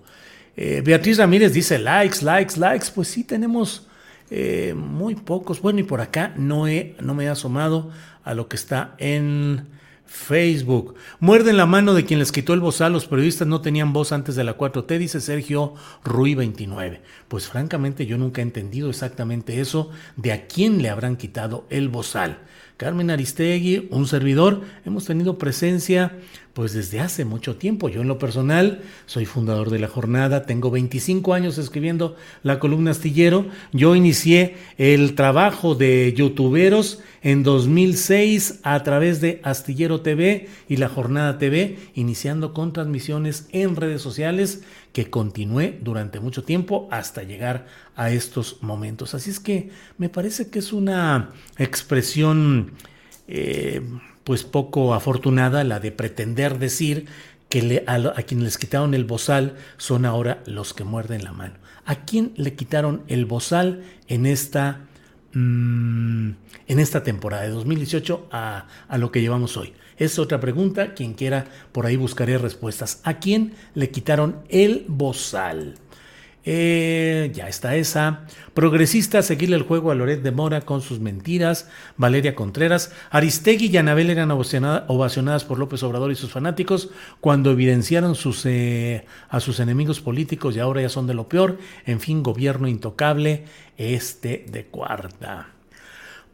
Eh, Beatriz Ramírez dice likes, likes, likes. Pues sí, tenemos eh, muy pocos. Bueno, y por acá no, he, no me he asomado a lo que está en Facebook. Muerden la mano de quien les quitó el bozal. Los periodistas no tenían voz antes de la 4T, dice Sergio Rui 29. Pues francamente yo nunca he entendido exactamente eso, de a quién le habrán quitado el bozal. Carmen Aristegui, un servidor, hemos tenido presencia pues desde hace mucho tiempo. Yo en lo personal soy fundador de la jornada, tengo 25 años escribiendo la columna astillero. Yo inicié el trabajo de youtuberos en 2006 a través de Astillero TV y la Jornada TV, iniciando con transmisiones en redes sociales que continué durante mucho tiempo hasta llegar a estos momentos. Así es que me parece que es una expresión eh, pues poco afortunada la de pretender decir que a, quienes les quitaron el bozal son ahora los que muerden la mano. ¿A quién le quitaron el bozal en esta, mm, en esta temporada de 2018 a, a lo que llevamos hoy? Es otra pregunta, quien quiera, por ahí buscaré respuestas. ¿A quién le quitaron el bozal? Eh, ya está esa. Progresista, seguirle el juego a Loret de Mora con sus mentiras. Valeria Contreras. Aristegui y Anabel eran ovacionadas por López Obrador y sus fanáticos cuando evidenciaron sus, eh, a sus enemigos políticos y ahora ya son de lo peor. En fin, gobierno intocable, este de cuarta.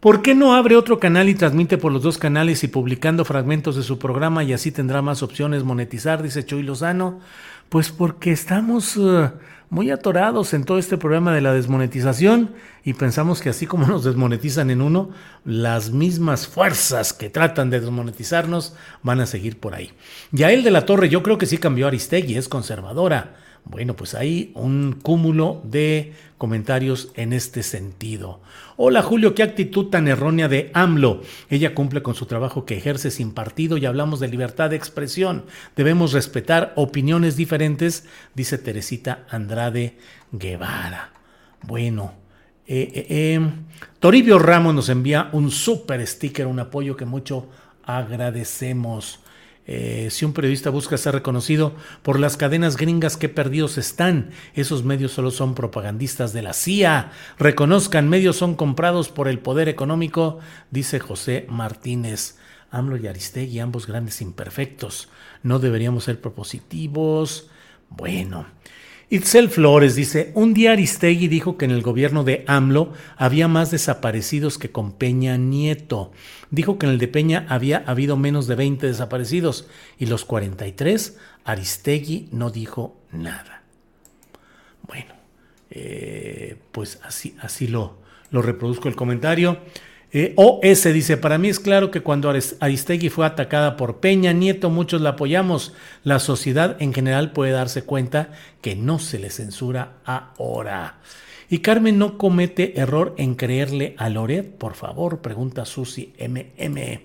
¿Por qué no abre otro canal y transmite por los dos canales y publicando fragmentos de su programa y así tendrá más opciones monetizar? Dice Chuy Lozano. Pues porque estamos... Uh, muy atorados en todo este problema de la desmonetización y pensamos que así como nos desmonetizan en uno, las mismas fuerzas que tratan de desmonetizarnos van a seguir por ahí. Ya el de la Torre, yo creo que sí cambió Aristegui, es conservadora. Bueno, pues hay un cúmulo de comentarios en este sentido. Hola Julio, qué actitud tan errónea de AMLO. Ella cumple con su trabajo que ejerce sin partido y hablamos de libertad de expresión. Debemos respetar opiniones diferentes, dice Teresita Andrade Guevara. Bueno, eh, eh, em, Toribio Ramos nos envía un super sticker, un apoyo que mucho agradecemos. Eh, si un periodista busca ser reconocido por las cadenas gringas, qué perdidos están. Esos medios solo son propagandistas de la CIA. Reconozcan, medios son comprados por el poder económico, dice José Martínez. AMLO y Aristegui, ambos grandes imperfectos. No deberíamos ser propositivos. Bueno. Itzel Flores dice, un día Aristegui dijo que en el gobierno de AMLO había más desaparecidos que con Peña Nieto. Dijo que en el de Peña había habido menos de 20 desaparecidos y los 43, Aristegui no dijo nada. Bueno, eh, pues así, así lo, lo reproduzco el comentario. Eh, OS dice, para mí es claro que cuando Aristegui fue atacada por Peña Nieto, muchos la apoyamos. La sociedad en general puede darse cuenta que no se le censura ahora. Y Carmen no comete error en creerle a Loret, por favor, pregunta Susi MM.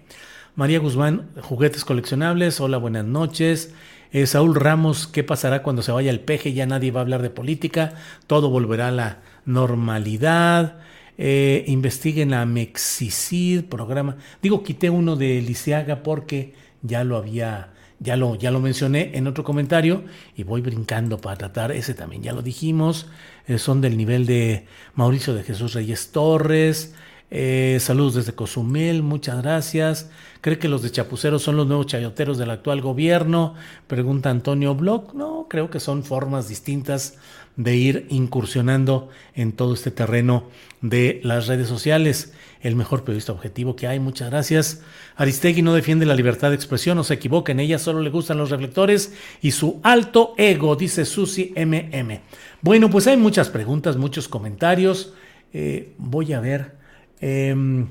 María Guzmán, juguetes coleccionables, hola, buenas noches. Eh, Saúl Ramos, ¿qué pasará cuando se vaya el peje? Ya nadie va a hablar de política, todo volverá a la normalidad. Eh, investiguen a Mexicid, programa. Digo, quité uno de Lisiaga porque ya lo había, ya lo, ya lo mencioné en otro comentario y voy brincando para tratar ese también. Ya lo dijimos, eh, son del nivel de Mauricio de Jesús Reyes Torres. Eh, saludos desde Cozumel, muchas gracias. ¿Cree que los de Chapuceros son los nuevos chayoteros del actual gobierno? Pregunta Antonio Bloch. No, creo que son formas distintas de ir incursionando en todo este terreno de las redes sociales. El mejor periodista objetivo que hay, muchas gracias. Aristegui no defiende la libertad de expresión, no se equivoca, en ella solo le gustan los reflectores y su alto ego, dice Susi MM. Bueno, pues hay muchas preguntas, muchos comentarios. Eh, voy a ver. Em,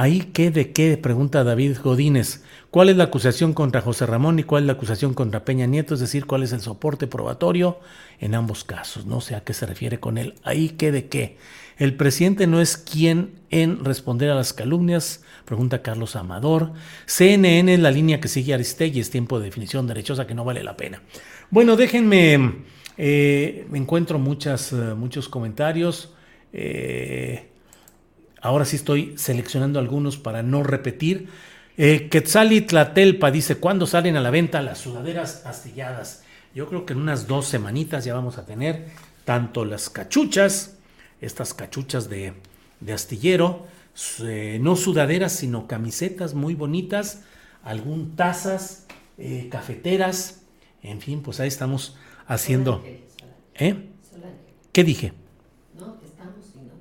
Ahí qué de qué, pregunta David Godínez. ¿Cuál es la acusación contra José Ramón y cuál es la acusación contra Peña Nieto? Es decir, ¿cuál es el soporte probatorio en ambos casos? No sé a qué se refiere con él. Ahí qué de qué. El presidente no es quien en responder a las calumnias, pregunta Carlos Amador. CNN es la línea que sigue Aristegui, es tiempo de definición derechosa que no vale la pena. Bueno, déjenme, eh, me encuentro eh, muchos comentarios. Eh, Ahora sí estoy seleccionando algunos para no repetir. Eh, Quetzali Tlatelpa dice, ¿cuándo salen a la venta las sudaderas astilladas? Yo creo que en unas dos semanitas ya vamos a tener tanto las cachuchas, estas cachuchas de, astillero, eh, no sudaderas, sino camisetas muy bonitas, algún tazas, eh, cafeteras, en fin, pues ahí estamos haciendo. ¿Eh? ¿Qué dije? No, estamos, sino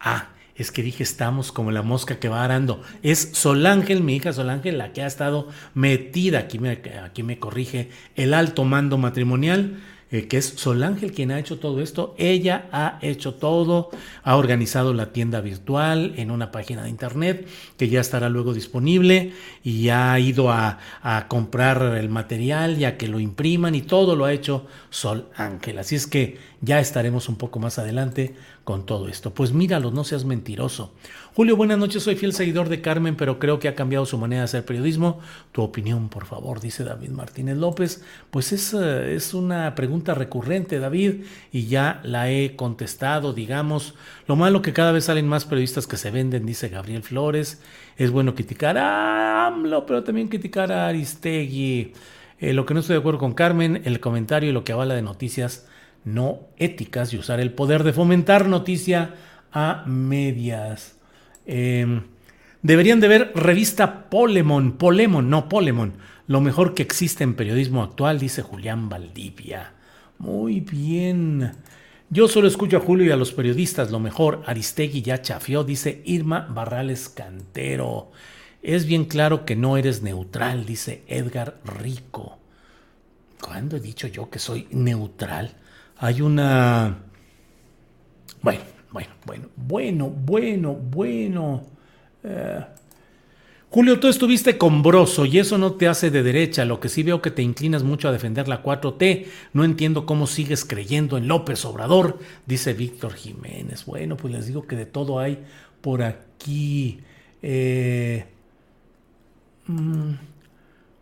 Ah, es que dije estamos como la mosca que va arando. Es Solángel, mi hija Solángel, la que ha estado metida, aquí me, aquí me corrige, el alto mando matrimonial eh, que es Solángel quien ha hecho todo esto. Ella ha hecho todo, ha organizado la tienda virtual en una página de internet que ya estará luego disponible y ha ido a, a comprar el material ya que lo impriman y todo lo ha hecho Sol Ángel. Así es que ya estaremos un poco más adelante con todo esto. Pues míralo, no seas mentiroso. Julio, buenas noches, soy fiel seguidor de Carmen, pero creo que ha cambiado su manera de hacer periodismo. Tu opinión, por favor, dice David Martínez López. Pues es, eh, es una pregunta recurrente, David, y ya la he contestado, digamos. Lo malo que cada vez salen más periodistas que se venden, dice Gabriel Flores. Es bueno criticar a AMLO, pero también criticar a Aristegui. Eh, lo que no estoy de acuerdo con Carmen, el comentario y lo que avala de noticias no éticas y usar el poder de fomentar noticia a medias. Em, deberían de ver revista Polemon, Polemon, no Polemon, lo mejor que existe en periodismo actual, dice Julián Valdivia. Muy bien. Yo solo escucho a Julio y a los periodistas, lo mejor. Aristegui ya chafió, dice Irma Barrales Cantero. Es bien claro que no eres neutral, dice Edgar Rico. ¿Cuándo he dicho yo que soy neutral? Hay una... Bueno, bueno, bueno, bueno, bueno, bueno. Eh, Julio, tú estuviste con Broso y eso no te hace de derecha. Lo que sí veo que te inclinas mucho a defender la 4T. No entiendo cómo sigues creyendo en López Obrador, dice Víctor Jiménez. Bueno, pues les digo que de todo hay por aquí. Eh, mm,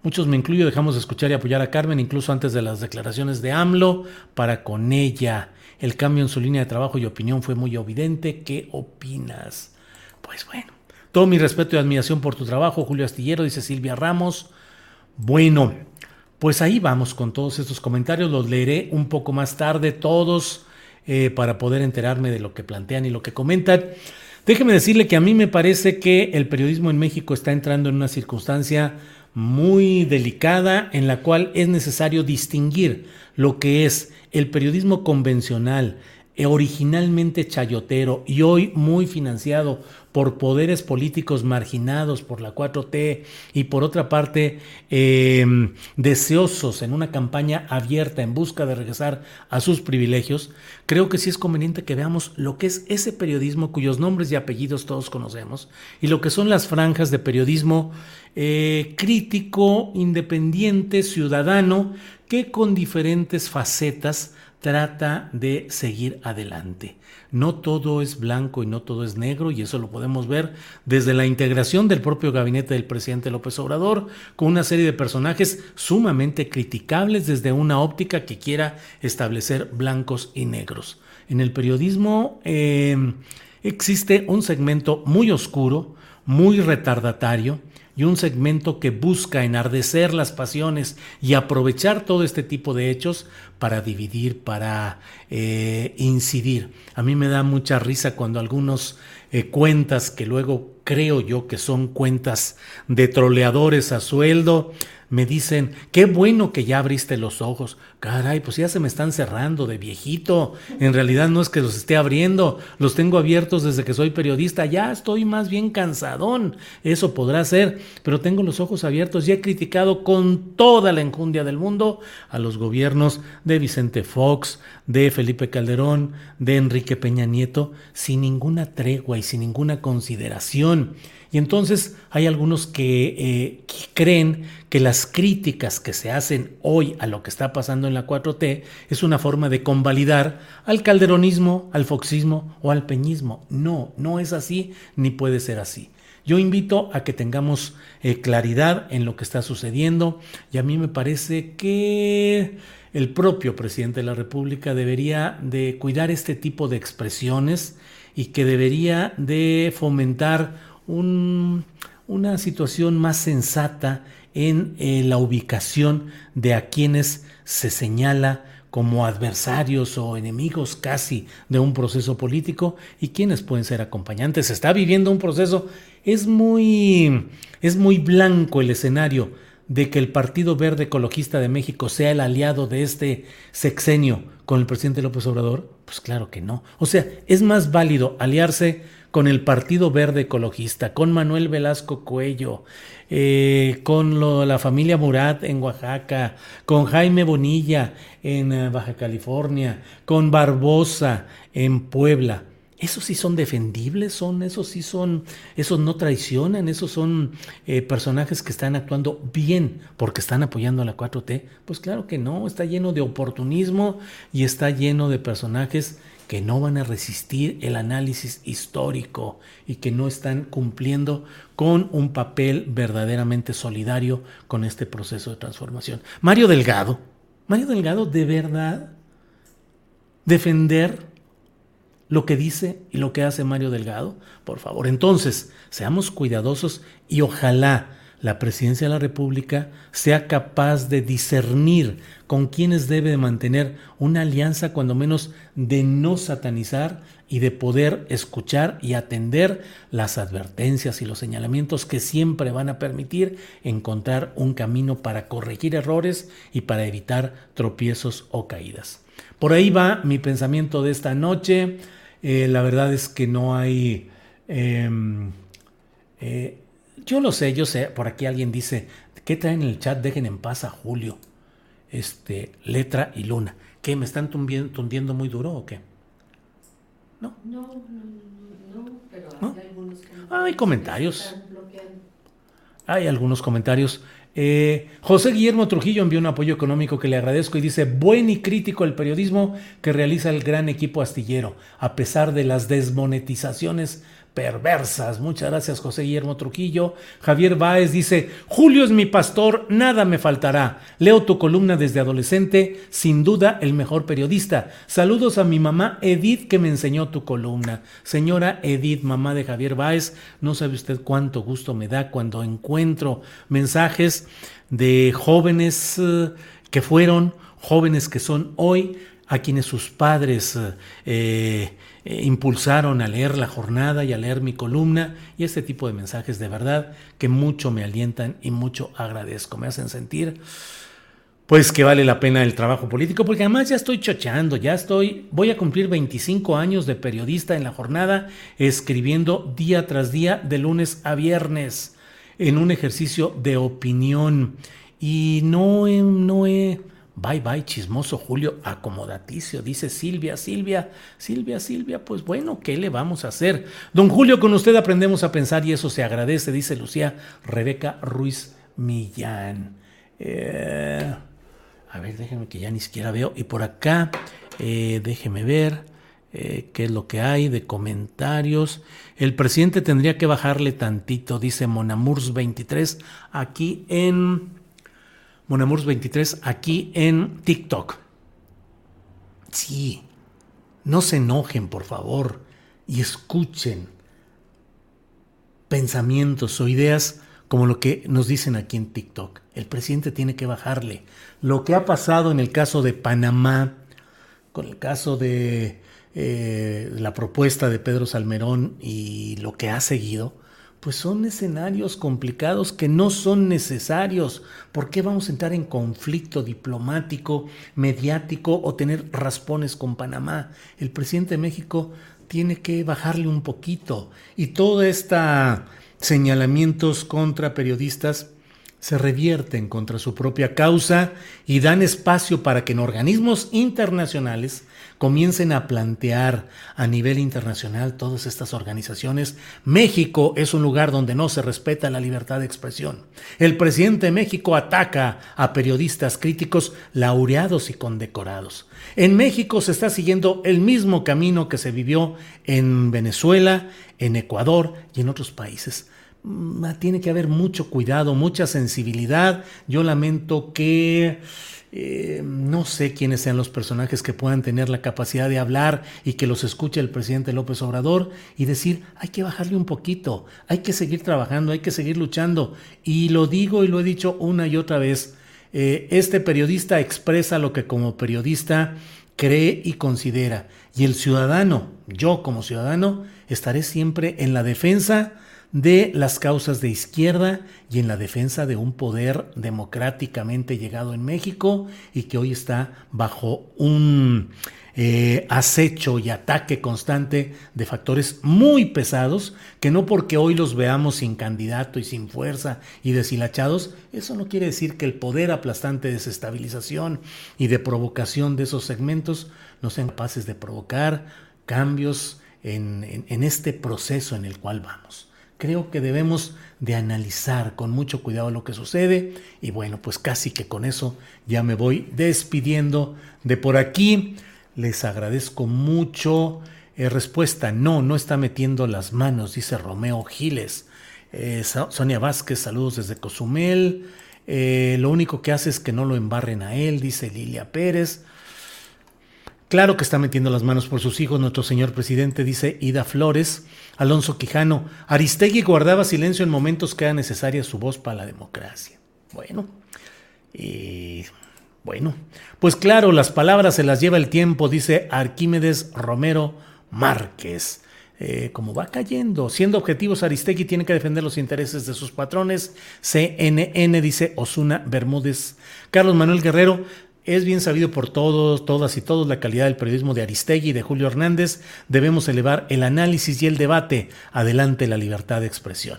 muchos me incluyo, dejamos de escuchar y apoyar a Carmen incluso antes de las declaraciones de AMLO para con ella. El cambio en su línea de trabajo y opinión fue muy evidente. ¿Qué opinas? Pues bueno, todo mi respeto y admiración por tu trabajo, Julio Astillero, dice Silvia Ramos. Bueno, pues ahí vamos con todos estos comentarios, los leeré un poco más tarde todos eh, para poder enterarme de lo que plantean y lo que comentan. Déjeme decirle que a mí me parece que el periodismo en México está entrando en una circunstancia muy delicada en la cual es necesario distinguir lo que es el periodismo convencional, originalmente chayotero y hoy muy financiado por poderes políticos marginados por la 4T y por otra parte em, deseosos en una campaña abierta en busca de regresar a sus privilegios, creo que sí es conveniente que veamos lo que es ese periodismo cuyos nombres y apellidos todos conocemos y lo que son las franjas de periodismo eh, crítico, independiente, ciudadano, que con diferentes facetas trata de seguir adelante. No todo es blanco y no todo es negro y eso lo podemos ver desde la integración del propio gabinete del presidente López Obrador con una serie de personajes sumamente criticables desde una óptica que quiera establecer blancos y negros. En el periodismo eh, existe un segmento muy oscuro, muy retardatario, y un segmento que busca enardecer las pasiones y aprovechar todo este tipo de hechos para dividir, para eh, incidir. A mí me da mucha risa cuando algunos eh, cuentas que luego creo yo que son cuentas de troleadores a sueldo, me dicen, qué bueno que ya abriste los ojos. Caray, pues ya se me están cerrando de viejito. En realidad no es que los esté abriendo, los tengo abiertos desde que soy periodista. Ya estoy más bien cansadón. Eso podrá ser, pero tengo los ojos abiertos y he criticado con toda la enjundia del mundo a los gobiernos de Vicente Fox, de Felipe Calderón, de Enrique Peña Nieto, sin ninguna tregua y sin ninguna consideración. Y entonces hay algunos que, eh, que, creen que las críticas que se hacen hoy a lo que está pasando en la 4T es una forma de convalidar al calderonismo, al foxismo o al peñismo. No, no es así ni puede ser así. Yo invito a que tengamos eh, claridad en lo que está sucediendo y a mí me parece que el propio presidente de la República debería de cuidar este tipo de expresiones y que debería de fomentar una situación más sensata en eh, la ubicación de a quienes se señala como adversarios o enemigos casi de un proceso político y quienes pueden ser acompañantes. Se está viviendo un proceso, es muy, es muy blanco el escenario de que el Partido Verde Ecologista de México sea el aliado de este sexenio con el presidente López Obrador? Pues claro que no. O sea, es más válido aliarse con el Partido Verde Ecologista, con Manuel Velasco Cuello, eh, con la familia Murat en Oaxaca, con Jaime Bonilla en eh, Baja California, con Barbosa en Puebla. Esos sí son defendibles, son, esos sí son, esos no traicionan, esos son eh, personajes que están actuando bien porque están apoyando a la 4T. Pues claro que no, está lleno de oportunismo y está lleno de personajes que no van a resistir el análisis histórico y que no están cumpliendo con un papel verdaderamente solidario con este proceso de transformación. Mario Delgado, Mario Delgado, de verdad, defender lo que dice y lo que hace Mario Delgado, por favor. Entonces, seamos cuidadosos y ojalá la presidencia de la República sea capaz de discernir con quienes debe de mantener una alianza, cuando menos de no satanizar y de poder escuchar y atender las advertencias y los señalamientos que siempre van a permitir encontrar un camino para corregir errores y para evitar tropiezos o caídas. Por ahí va mi pensamiento de esta noche. Eh, la verdad es que no hay... Em, eh, yo lo sé, yo sé, por aquí alguien dice, ¿qué traen en el chat? Dejen en paz a Julio. Este, letra y luna. ¿Qué? ¿Me están tundiendo, muy duro o qué? No. No, no, no, pero hay algunos comentarios. Hay comentarios. Hay algunos comentarios. Eh, José Guillermo Trujillo envió un apoyo económico que le agradezco y dice, buen y crítico el periodismo que realiza el gran equipo astillero, a pesar de las desmonetizaciones perversas. Muchas gracias, José Guillermo Trujillo. Javier Báez dice: Julio es mi pastor, nada me faltará. Leo tu columna desde adolescente, sin duda el mejor periodista. Saludos a mi mamá Edith que me enseñó tu columna. Señora Edith, mamá de Javier Báez, no sabe usted cuánto gusto me da cuando encuentro mensajes de jóvenes eh, que fueron, jóvenes que son hoy, a quienes sus padres eh, eh, impulsaron a leer la jornada y a leer mi columna y este tipo de mensajes de verdad que mucho me alientan y mucho agradezco. Me hacen sentir pues que vale la pena el trabajo político porque además ya estoy chocheando, ya estoy, voy a cumplir 25 años de periodista en la jornada escribiendo día tras día de lunes a viernes en un ejercicio de opinión y no no he Bye bye, chismoso Julio, acomodaticio, dice Silvia, Silvia, Silvia, Silvia, pues bueno, ¿qué le vamos a hacer? Don Julio, con usted aprendemos a pensar y eso se agradece, dice Lucía Rebeca Ruiz Millán. Eh, a ver, déjenme que ya ni siquiera veo. Y por acá, eh, déjeme ver eh, qué es lo que hay de comentarios. El presidente tendría que bajarle tantito, dice Monamurs 23, aquí en Monamurs23 aquí en TikTok. Sí, no se enojen, por favor, y escuchen pensamientos o ideas como lo que nos dicen aquí en TikTok. El presidente tiene que bajarle. Lo que ha pasado en el caso de Panamá, con el caso de eh, la propuesta de Pedro Salmerón y lo que ha seguido, pues son escenarios complicados que no son necesarios. ¿Por qué vamos a entrar en conflicto diplomático, mediático o tener raspones con Panamá? El presidente de México tiene que bajarle un poquito y todo esta señalamientos contra periodistas se revierten contra su propia causa y dan espacio para que en organismos internacionales comiencen a plantear a nivel internacional todas estas organizaciones. México es un lugar donde no se respeta la libertad de expresión. El presidente de México ataca a periodistas críticos laureados y condecorados. En México se está siguiendo el mismo camino que se vivió en Venezuela, en Ecuador y en otros países mm, tiene que haber mucho cuidado, mucha sensibilidad. Yo lamento que eh, no sé quiénes sean los personajes que puedan tener la capacidad de hablar y que los escuche el presidente López Obrador y decir, hay que bajarle un poquito, hay que seguir trabajando, hay que seguir luchando. Y lo digo y lo he dicho una y otra vez, eh, este periodista expresa lo que como periodista cree y considera. Y el ciudadano, yo como ciudadano, estaré siempre en la defensa de las causas de izquierda y en la defensa de un poder democráticamente llegado en México y que hoy está bajo un eh, acecho y ataque constante de factores muy pesados que no porque hoy los veamos sin candidato y sin fuerza y deshilachados, eso no quiere decir que el poder aplastante de desestabilización y de provocación de esos segmentos no sean capaces de provocar cambios en este proceso en el cual vamos creo que debemos de analizar con mucho cuidado lo que sucede y bueno, pues casi que con eso ya me voy despidiendo de por aquí. Les agradezco mucho. Eh, respuesta, no, no está metiendo las manos, dice Romeo Giles. Eh, Sonia Vázquez, saludos desde Cozumel. Eh, lo único que hace es que no lo embarren a él, dice Lilia Pérez. Claro que está metiendo las manos por sus hijos nuestro señor presidente, dice Ida Flores. Alonso Quijano, Aristegui guardaba silencio en momentos que era necesaria su voz para la democracia. Bueno, y bueno, pues claro, las palabras se las lleva el tiempo, dice Arquímedes Romero Márquez. Eh, como va cayendo, siendo objetivos, Aristegui tiene que defender los intereses de sus patrones. CNN dice Osuna Bermúdez. Carlos Manuel Guerrero, es bien sabido por todos, todas y todos la calidad del periodismo de Aristegui y de Julio Hernández. Debemos elevar el análisis y el debate. Adelante la libertad de expresión.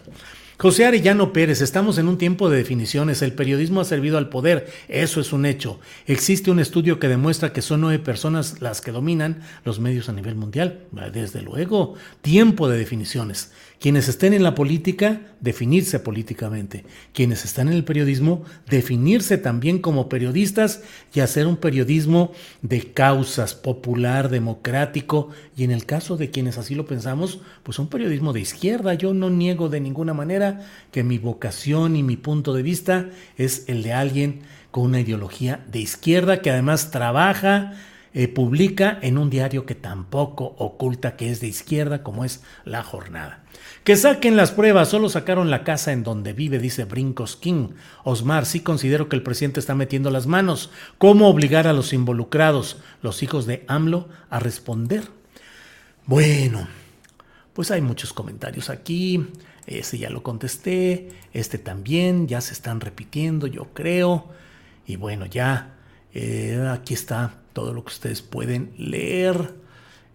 José Arellano Pérez, estamos en un tiempo de definiciones. El periodismo ha servido al poder. Eso es un hecho. Existe un estudio que demuestra que son nueve personas las que dominan los medios a nivel mundial. Desde luego, tiempo de definiciones. Quienes estén en la política, definirse políticamente. Quienes están en el periodismo, definirse también como periodistas y hacer un periodismo de causas, popular, democrático y en el caso de quienes así lo pensamos, pues un periodismo de izquierda. Yo no niego de ninguna manera que mi vocación y mi punto de vista es el de alguien con una ideología de izquierda que además trabaja eh, publica en un diario que tampoco oculta que es de izquierda, como es La Jornada. Que saquen las pruebas, solo sacaron la casa en donde vive, dice Brincos King. Osmar, sí considero que el presidente está metiendo las manos. ¿Cómo obligar a los involucrados, los hijos de AMLO, a responder? Bueno, pues hay muchos comentarios aquí. Ese ya lo contesté, este también, ya se están repitiendo, yo creo. Y bueno, ya eh, aquí está todo lo que ustedes pueden leer.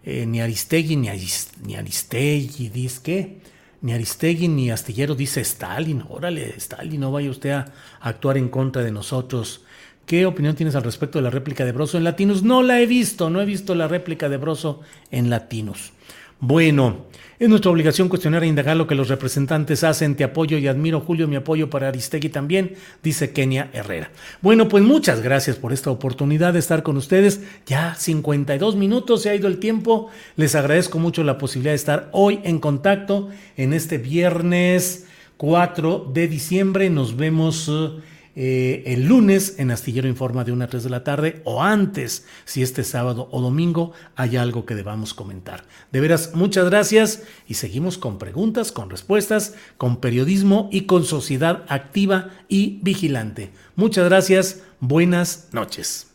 Eh, ni Aristegui, ni, Aristegui, dice que, ni Aristegui, ni Astillero dice Stalin. Órale, Stalin, no vaya usted a actuar en contra de nosotros. ¿Qué opinión tienes al respecto de la réplica de Broso en Latinus? No la he visto, no he visto la réplica de Broso en Latinus. Bueno, es nuestra obligación cuestionar e indagar lo que los representantes hacen. Te apoyo y admiro, Julio, mi apoyo para Aristegui también, dice Kenia Herrera. Bueno, pues muchas gracias por esta oportunidad de estar con ustedes. Ya 52 minutos se ha ido el tiempo. Les agradezco mucho la posibilidad de estar hoy en contacto en este viernes 4 de diciembre. Nos vemos. Uh, eh, el lunes en Astillero Informa de 1 a 3 de la tarde o antes, si este sábado o domingo hay algo que debamos comentar. De veras, muchas gracias y seguimos con preguntas, con respuestas, con periodismo y con sociedad activa y vigilante. Muchas gracias, buenas noches.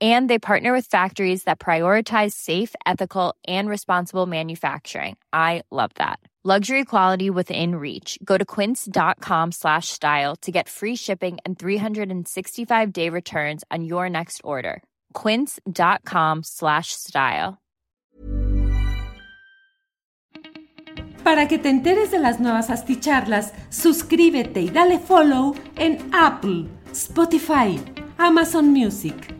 and they partner with factories that prioritize safe ethical and responsible manufacturing. I love that. Luxury quality within reach. Go to quince.com slash style to get free shipping and 365 day returns on your next order. quince.com slash style. Para que te enteres de las nuevas asticharlas suscríbete y dale follow en apple spotify amazon music